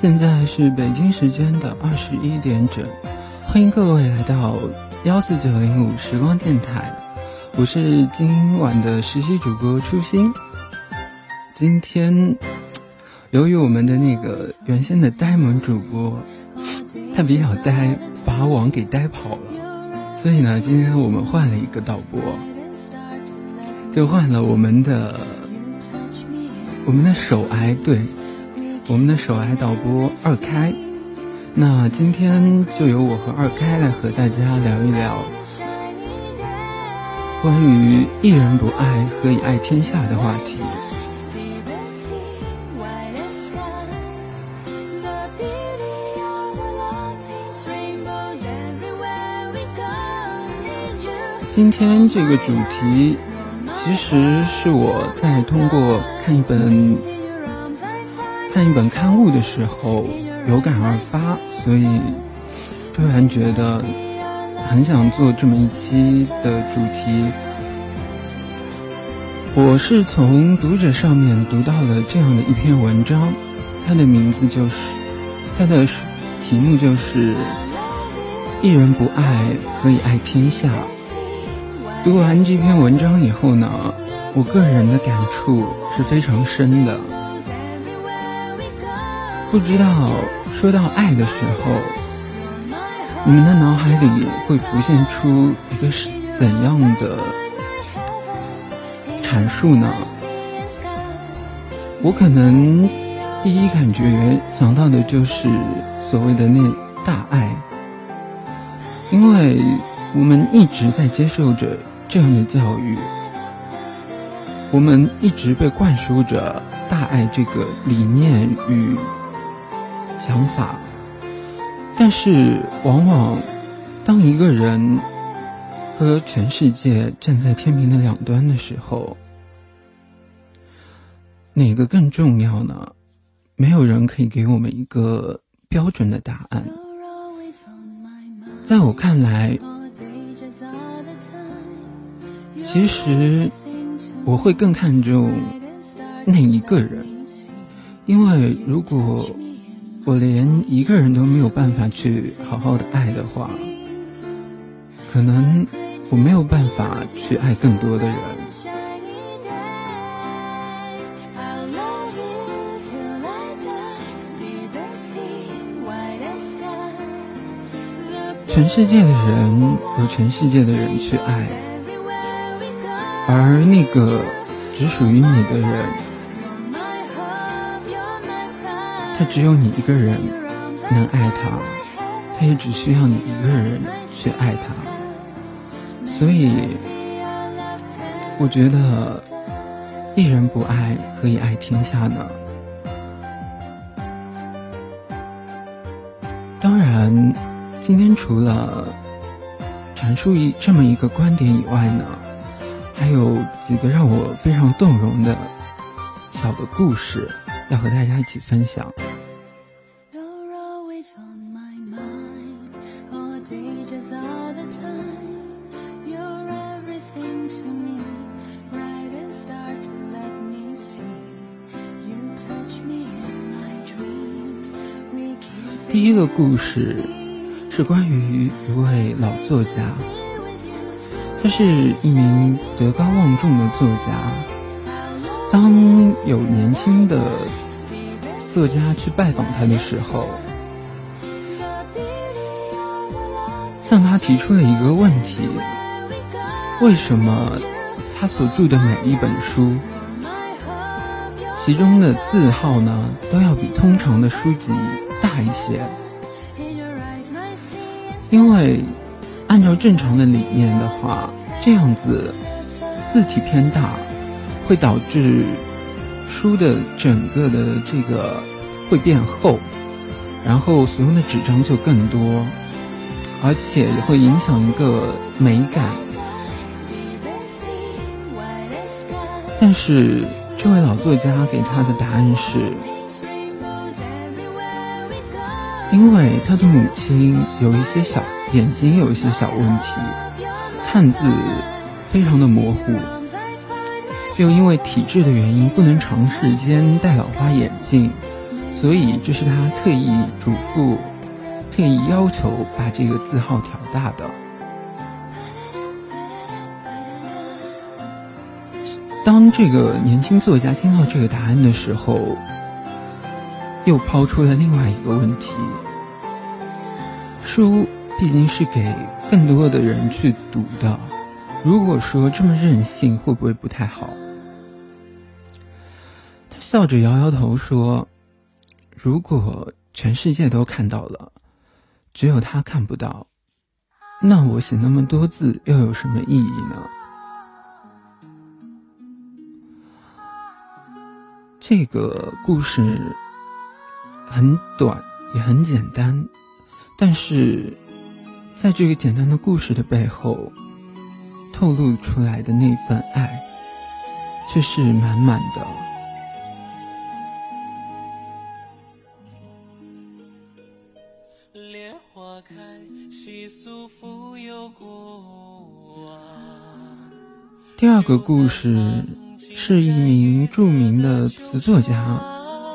现在是北京时间的二十一点整，欢迎各位来到幺四九零五时光电台，我是今晚的实习主播初心。今天由于我们的那个原先的呆萌主播他比较呆，把网给呆跑了，所以呢，今天我们换了一个导播，就换了我们的我们的手癌对。我们的手爱导播二开，那今天就由我和二开来和大家聊一聊关于“一人不爱，何以爱天下”的话题。今天这个主题，其实是我在通过看一本。看一本刊物的时候有感而发，所以突然觉得很想做这么一期的主题。我是从读者上面读到了这样的一篇文章，它的名字就是，它的题目就是“一人不爱，可以爱天下”。读完这篇文章以后呢，我个人的感触是非常深的。不知道说到爱的时候，你们的脑海里会浮现出一个是怎样的阐述呢？我可能第一感觉想到的就是所谓的那大爱，因为我们一直在接受着这样的教育，我们一直被灌输着大爱这个理念与。想法，但是往往，当一个人和全世界站在天平的两端的时候，哪个更重要呢？没有人可以给我们一个标准的答案。在我看来，其实我会更看重那一个人，因为如果。我连一个人都没有办法去好好的爱的话，可能我没有办法去爱更多的人。全世界的人有全世界的人去爱，而那个只属于你的人。他只有你一个人能爱他，他也只需要你一个人去爱他。所以，我觉得一人不爱，可以爱天下呢。当然，今天除了阐述一这么一个观点以外呢，还有几个让我非常动容的小的故事要和大家一起分享。个故事是关于一位老作家，他是一名德高望重的作家。当有年轻的作家去拜访他的时候，向他提出了一个问题：为什么他所著的每一本书，其中的字号呢，都要比通常的书籍？大一些，因为按照正常的理念的话，这样子字体偏大，会导致书的整个的这个会变厚，然后所用的纸张就更多，而且也会影响一个美感。但是这位老作家给他的答案是。因为他的母亲有一些小眼睛有一些小问题，看字非常的模糊，又因为体质的原因不能长时间戴老花眼镜，所以这是他特意嘱咐、特意要求把这个字号调大的。当这个年轻作家听到这个答案的时候，又抛出了另外一个问题：书毕竟是给更多的人去读的，如果说这么任性，会不会不太好？他笑着摇摇头说：“如果全世界都看到了，只有他看不到，那我写那么多字又有什么意义呢？”这个故事很短，也很简单，但是在这个简单的故事的背后，透露出来的那份爱却是满满的。第二个故事。是一名著名的词作家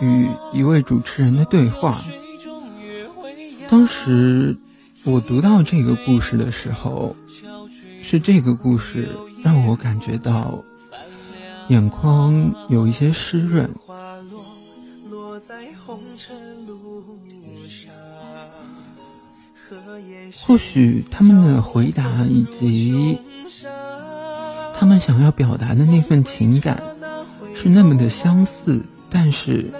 与一位主持人的对话。当时我读到这个故事的时候，是这个故事让我感觉到眼眶有一些湿润。或许他们的回答以及。他们想要表达的那份情感是那么的相似，但是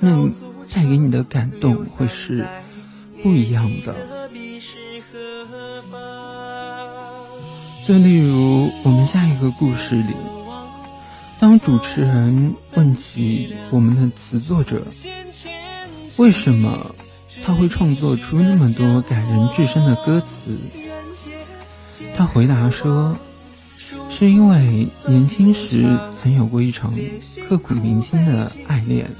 那带给你的感动会是不一样的。就例如我们下一个故事里，当主持人问起我们的词作者为什么他会创作出那么多感人至深的歌词，他回答说。是因为年轻时曾有过一场刻骨铭心的爱恋，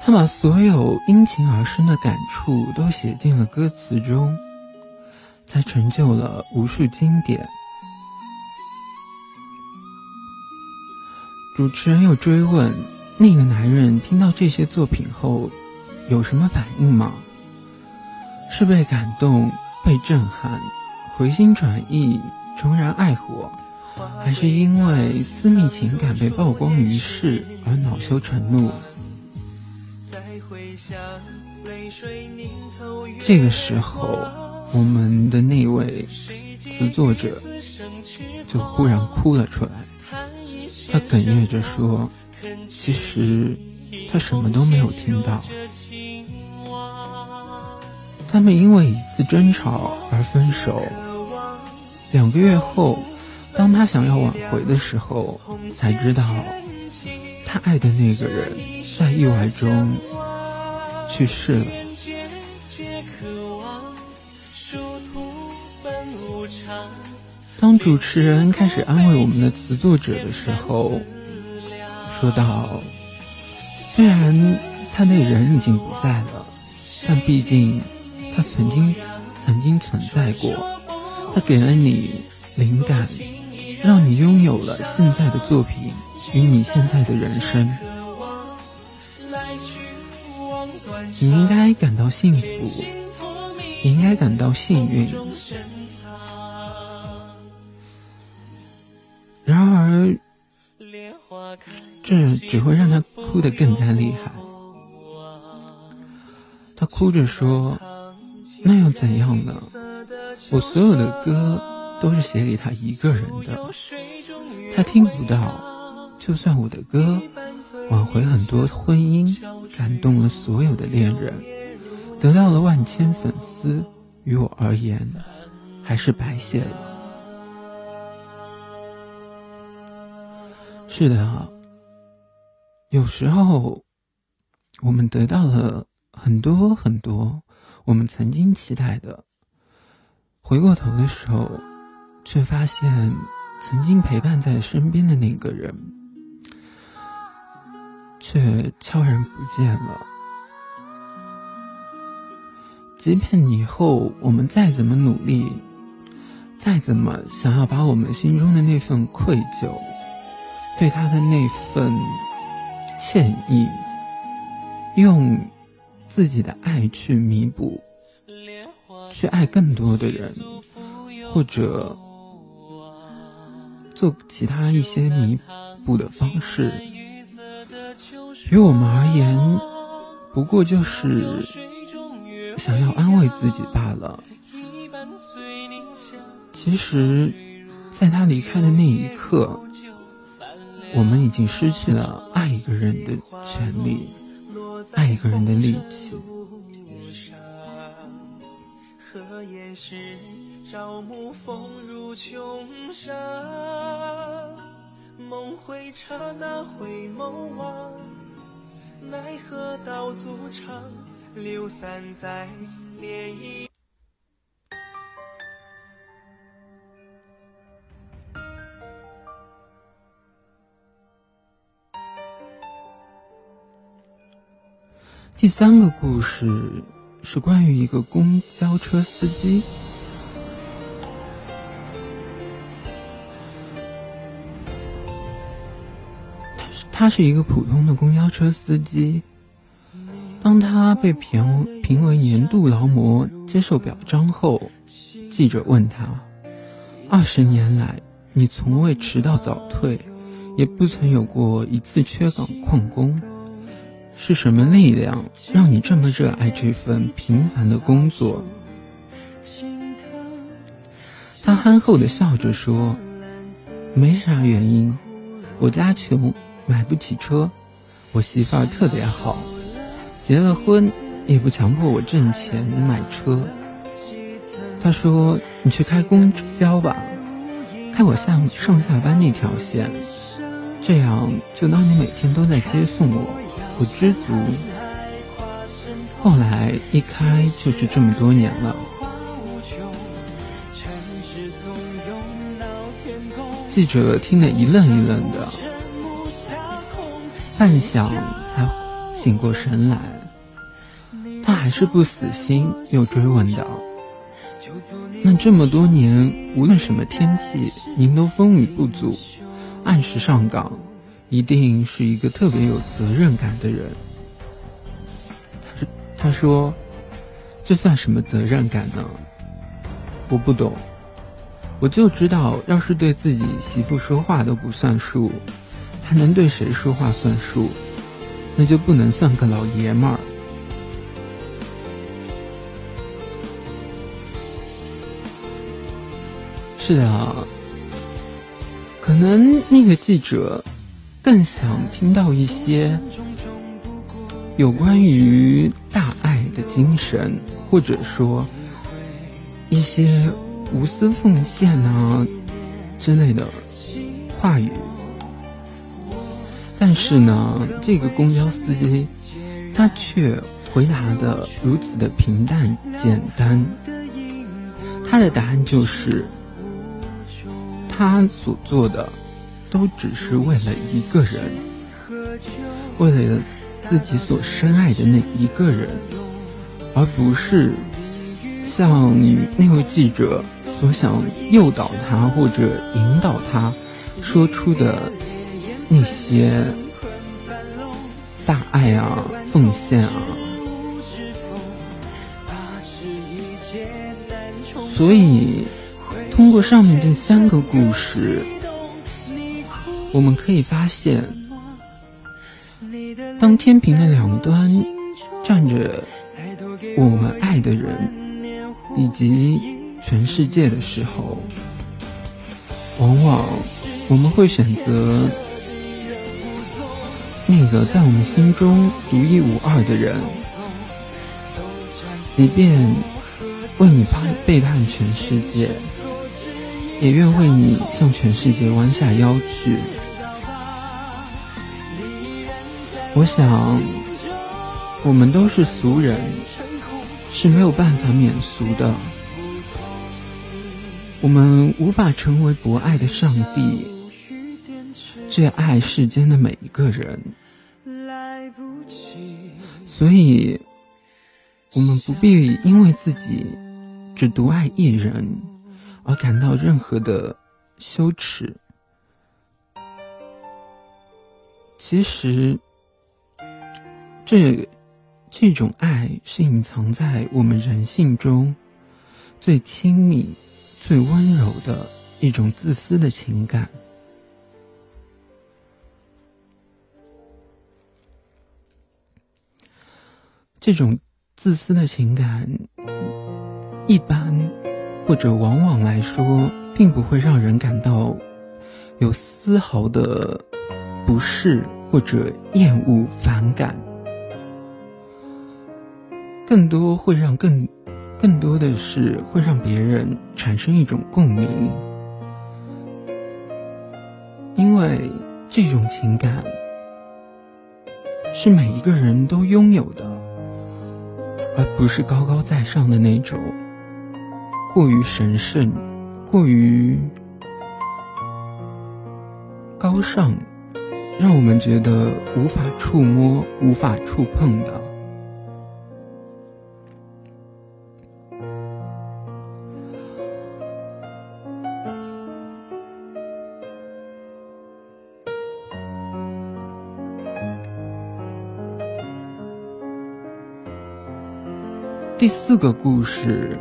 他把所有因情而生的感触都写进了歌词中，才成就了无数经典。主持人又追问：“那个男人听到这些作品后，有什么反应吗？是被感动，被震撼？”回心转意，重燃爱火，还是因为私密情感被曝光于世而恼羞成怒？这个时候，我们的那位词作者就忽然哭了出来，他哽咽着说：“其实他什么都没有听到。”他们因为一次争吵而分手。两个月后，当他想要挽回的时候，才知道他爱的那个人在意外中去世了。当主持人开始安慰我们的词作者的时候，说道：“虽然他那人已经不在了，但毕竟他曾经曾经存在过。”他给了你灵感，让你拥有了现在的作品与你现在的人生。你应该感到幸福，你应该感到幸运。然而，这只会让他哭得更加厉害。他哭着说：“那又怎样呢？”我所有的歌都是写给他一个人的，他听不到。就算我的歌挽回很多婚姻，感动了所有的恋人，得到了万千粉丝，于我而言，还是白写了。是的，有时候我们得到了很多很多我们曾经期待的。回过头的时候，却发现曾经陪伴在身边的那个人，却悄然不见了。即便以后我们再怎么努力，再怎么想要把我们心中的那份愧疚，对他的那份歉意，用自己的爱去弥补，去爱更多的人，或者做其他一些弥补的方式。于我们而言，不过就是想要安慰自己罢了。其实，在他离开的那一刻，我们已经失去了爱一个人的权利，爱一个人的力气。梦会刹那回眸望，奈何道阻长，流散在涟漪。第三个故事是关于一个公交车司机。他是一个普通的公交车司机。当他被评评为年度劳模，接受表彰后，记者问他：“二十年来，你从未迟到早退，也不曾有过一次缺岗旷工，是什么力量让你这么热爱这份平凡的工作？”他憨厚的笑着说：“没啥原因，我家穷。”买不起车，我媳妇儿特别好，结了婚也不强迫我挣钱买车。他说：“你去开公交吧，开我下上下班那条线，这样就当你每天都在接送我，我知足。”后来一开就是这么多年了。记者听得一愣一愣的。半晌才醒过神来，他还是不死心，又追问道：“那这么多年，无论什么天气，您都风雨不阻，按时上岗，一定是一个特别有责任感的人。”他说：“他说，这算什么责任感呢？我不懂，我就知道，要是对自己媳妇说话都不算数。”还能对谁说话算数？那就不能算个老爷们儿。是啊，可能那个记者更想听到一些有关于大爱的精神，或者说一些无私奉献啊之类的话语。但是呢，这个公交司机，他却回答的如此的平淡简单。他的答案就是，他所做的，都只是为了一个人，为了自己所深爱的那一个人，而不是像那位记者所想诱导他或者引导他说出的。那些大爱啊，奉献啊，所以通过上面这三个故事，我们可以发现，当天平的两端站着我们爱的人以及全世界的时候，往往我们会选择。那个在我们心中独一无二的人，即便为你叛背叛全世界，也愿为你向全世界弯下腰去。我想，我们都是俗人，是没有办法免俗的。我们无法成为博爱的上帝。却爱世间的每一个人，所以，我们不必因为自己只独爱一人而感到任何的羞耻。其实，这这种爱是隐藏在我们人性中最亲密、最温柔的一种自私的情感。这种自私的情感，一般或者往往来说，并不会让人感到有丝毫的不适或者厌恶、反感，更多会让更更多的是会让别人产生一种共鸣，因为这种情感是每一个人都拥有的。而不是高高在上的那种，过于神圣、过于高尚，让我们觉得无法触摸、无法触碰的。第四个故事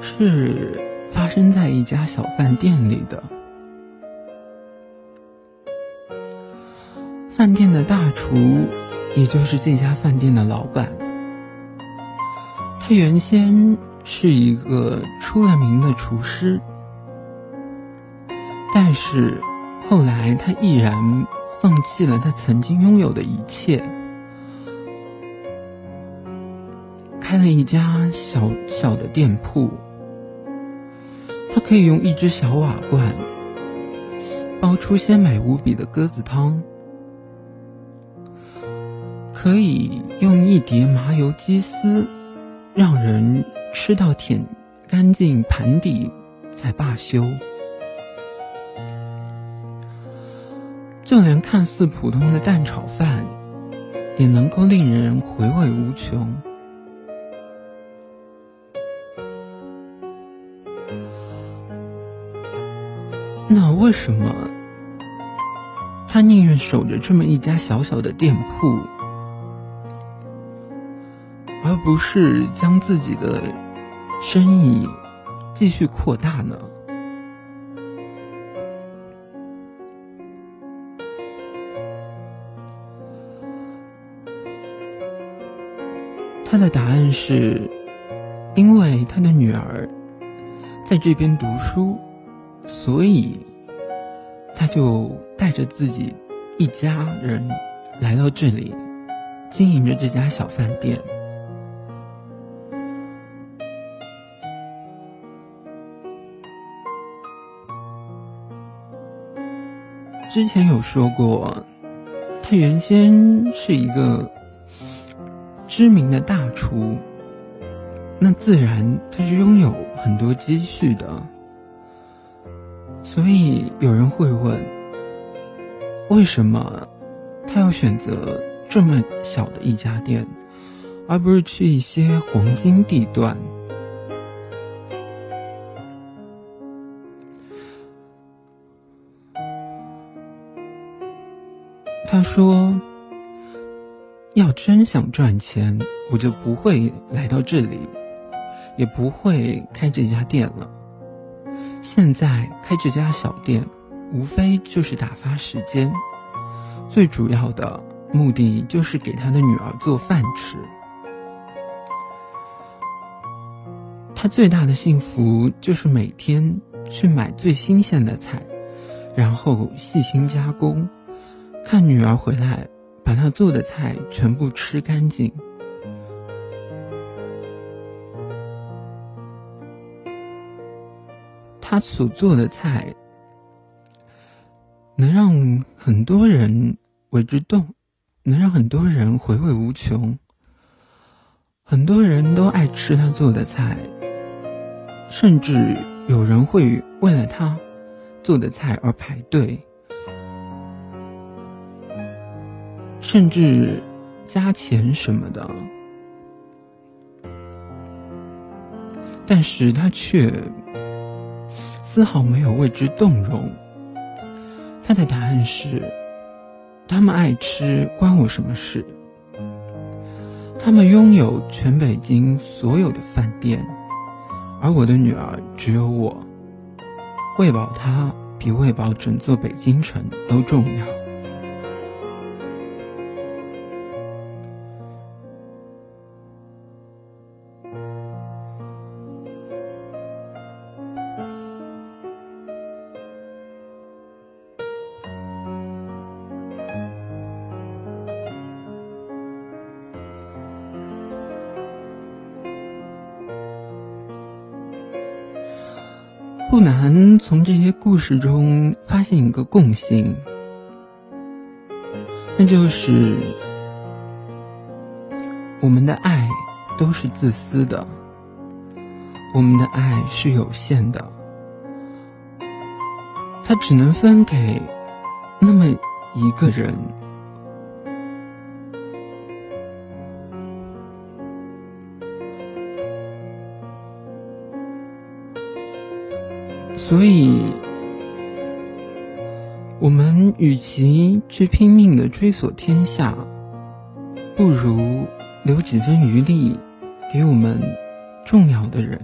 是发生在一家小饭店里的。饭店的大厨，也就是这家饭店的老板，他原先是一个出了名的厨师，但是后来他毅然放弃了他曾经拥有的一切。开了一家小小的店铺，他可以用一只小瓦罐煲出鲜美无比的鸽子汤，可以用一碟麻油鸡丝让人吃到舔干净盘底才罢休，就连看似普通的蛋炒饭也能够令人回味无穷。为什么他宁愿守着这么一家小小的店铺，而不是将自己的生意继续扩大呢？他的答案是，因为他的女儿在这边读书。所以，他就带着自己一家人来到这里，经营着这家小饭店。之前有说过，他原先是一个知名的大厨，那自然他是拥有很多积蓄的。所以有人会问，为什么他要选择这么小的一家店，而不是去一些黄金地段？他说：“要真想赚钱，我就不会来到这里，也不会开这家店了。”现在开这家小店，无非就是打发时间，最主要的目的就是给他的女儿做饭吃。他最大的幸福就是每天去买最新鲜的菜，然后细心加工，看女儿回来把他做的菜全部吃干净。他所做的菜，能让很多人为之动，能让很多人回味无穷。很多人都爱吃他做的菜，甚至有人会为了他做的菜而排队，甚至加钱什么的。但是他却。丝毫没有为之动容。他的答案是：他们爱吃，关我什么事？他们拥有全北京所有的饭店，而我的女儿只有我。喂饱她，比喂饱整座北京城都重要。不难从这些故事中发现一个共性，那就是我们的爱都是自私的，我们的爱是有限的，它只能分给那么一个人。所以，我们与其去拼命的追索天下，不如留几分余力给我们重要的人。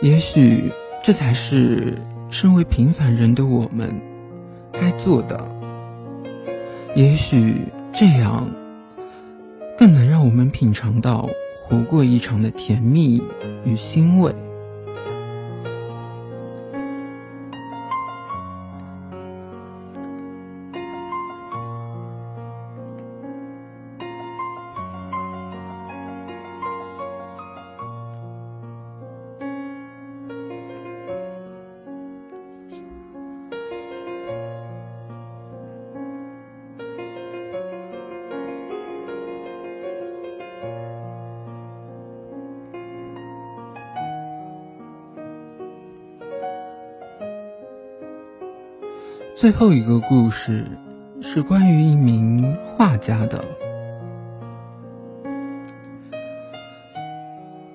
也许这才是身为平凡人的我们该做的。也许这样更能让我们品尝到活过一场的甜蜜与欣慰。最后一个故事是关于一名画家的，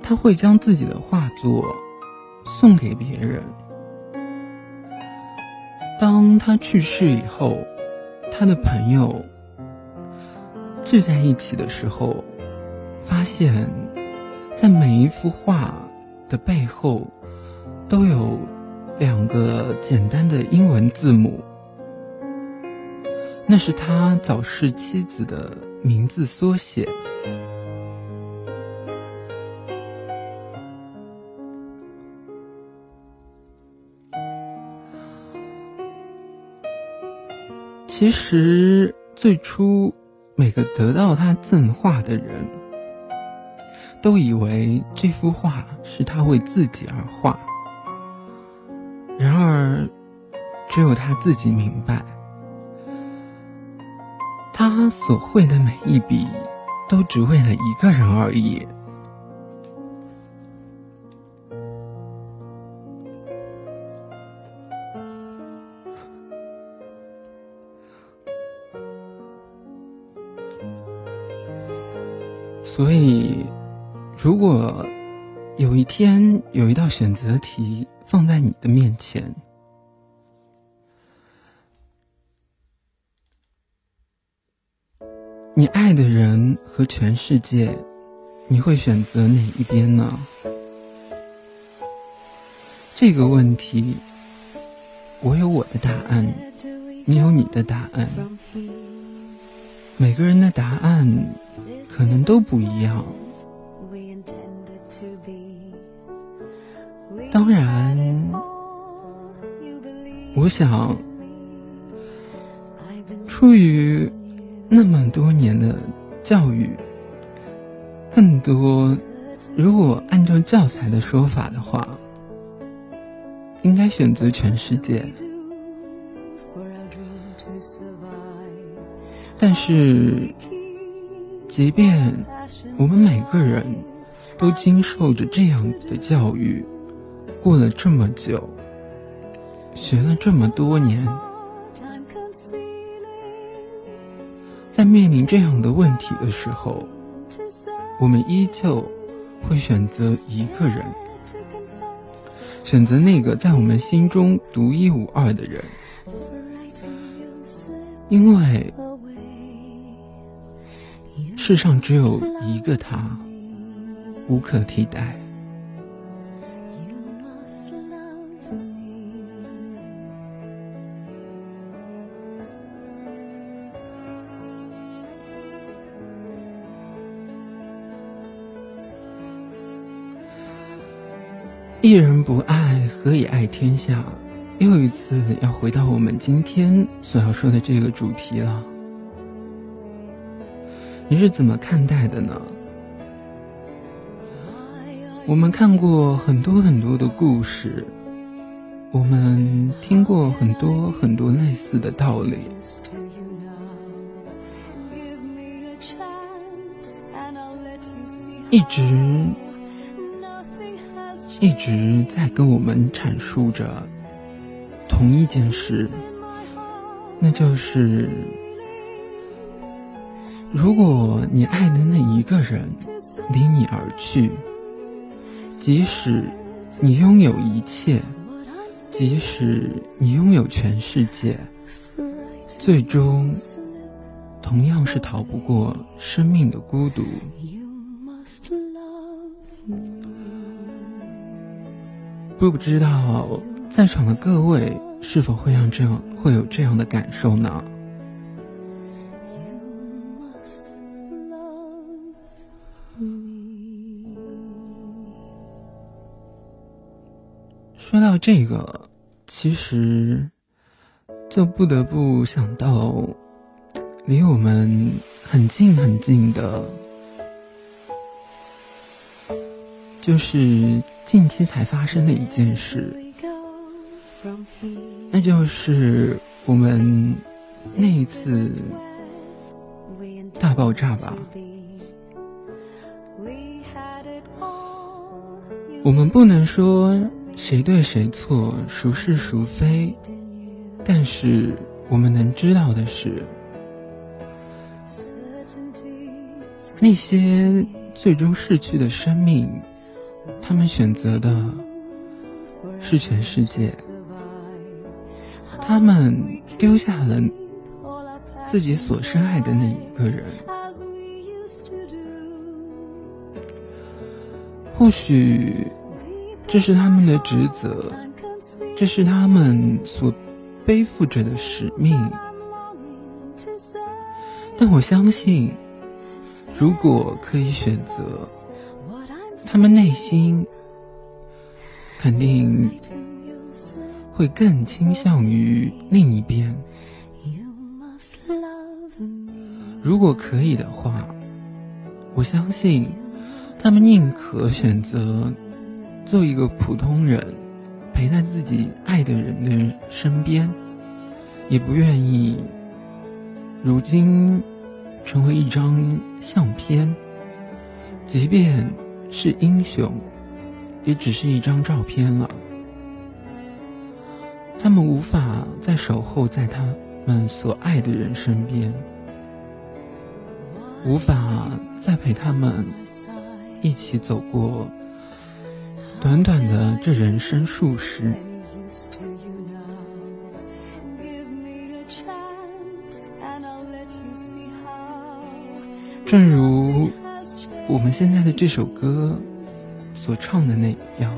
他会将自己的画作送给别人。当他去世以后，他的朋友聚在一起的时候，发现，在每一幅画的背后，都有两个简单的英文字母。那是他早逝妻子的名字缩写。其实最初，每个得到他赠画的人都以为这幅画是他为自己而画。然而，只有他自己明白。他所绘的每一笔，都只为了一个人而已。所以，如果有一天有一道选择题放在你的面前，你爱的人和全世界，你会选择哪一边呢？这个问题，我有我的答案，你有你的答案。每个人的答案可能都不一样。当然，我想，出于。那么多年的教育，更多，如果按照教材的说法的话，应该选择全世界。但是，即便我们每个人都经受着这样的教育，过了这么久，学了这么多年。在面临这样的问题的时候，我们依旧会选择一个人，选择那个在我们心中独一无二的人，因为世上只有一个他，无可替代。一人不爱，何以爱天下？又一次要回到我们今天所要说的这个主题了。你是怎么看待的呢？我们看过很多很多的故事，我们听过很多很多类似的道理，一直。一直在跟我们阐述着同一件事，那就是如果你爱的那一个人离你而去，即使你拥有一切，即使你拥有全世界，最终同样是逃不过生命的孤独。不知道在场的各位是否会让这样会有这样的感受呢？说到这个，其实就不得不想到离我们很近很近的。就是近期才发生的一件事，那就是我们那一次大爆炸吧。我们不能说谁对谁错、孰是孰非，但是我们能知道的是，那些最终逝去的生命。他们选择的是全世界，他们丢下了自己所深爱的那一个人。或许这是他们的职责，这是他们所背负着的使命。但我相信，如果可以选择。他们内心肯定会更倾向于另一边。如果可以的话，我相信他们宁可选择做一个普通人，陪在自己爱的人的身边，也不愿意如今成为一张相片，即便。是英雄，也只是一张照片了。他们无法再守候在他们所爱的人身边，无法再陪他们一起走过短短的这人生数十。正如。我们现在的这首歌所唱的那样，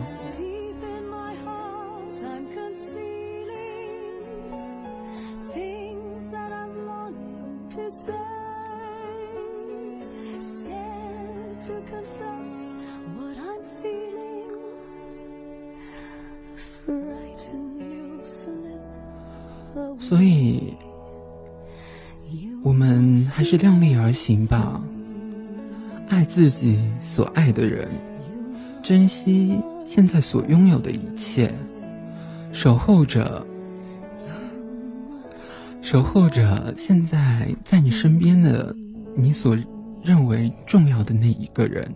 所以，我们还是量力而行吧。自己所爱的人，珍惜现在所拥有的一切，守候着，守候着现在在你身边的你所认为重要的那一个人。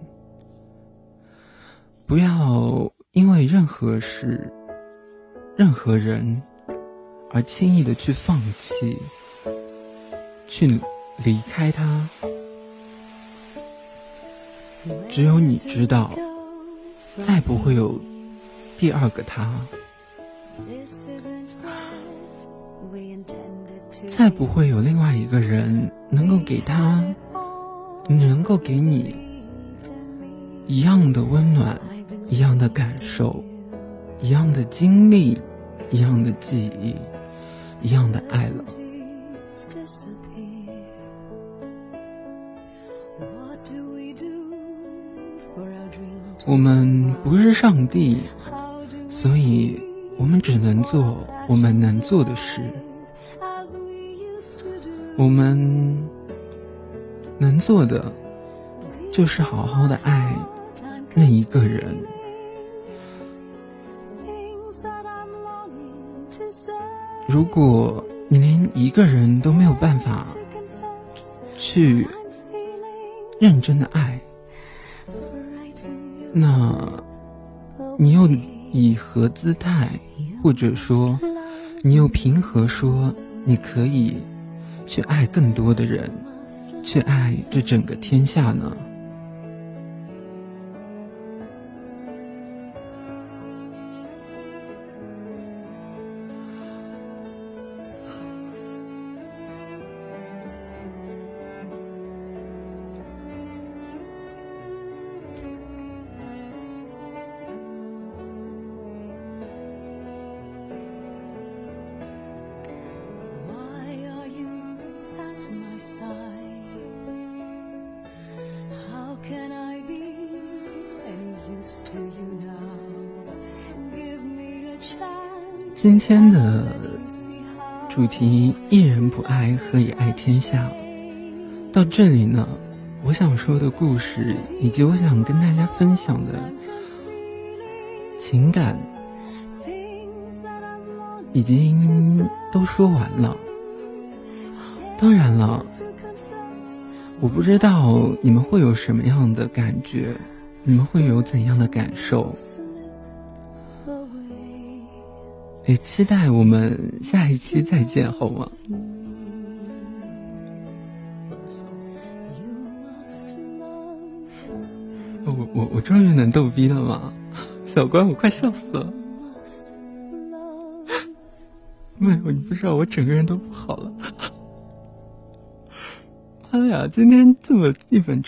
不要因为任何事、任何人而轻易的去放弃，去离开他。只有你知道，再不会有第二个他，再不会有另外一个人能够给他能够给你一样的温暖，一样的感受，一样的经历，一样的记忆，一样的爱了。我们不是上帝，所以我们只能做我们能做的事。我们能做的就是好好的爱那一个人。如果你连一个人都没有办法去认真的爱，那你又以何姿态，或者说你又凭何说你可以？去爱更多的人，去爱这整个天下呢？今天的主题“一人不爱，何以爱天下”。到这里呢，我想说的故事以及我想跟大家分享的情感，已经都说完了。当然了，我不知道你们会有什么样的感觉，你们会有怎样的感受。也期待我们下一期再见，好吗？我我我终于能逗逼了吗？小关，我快笑死了！没有，你不知道，我整个人都不好了。妈呀，今天这么一本。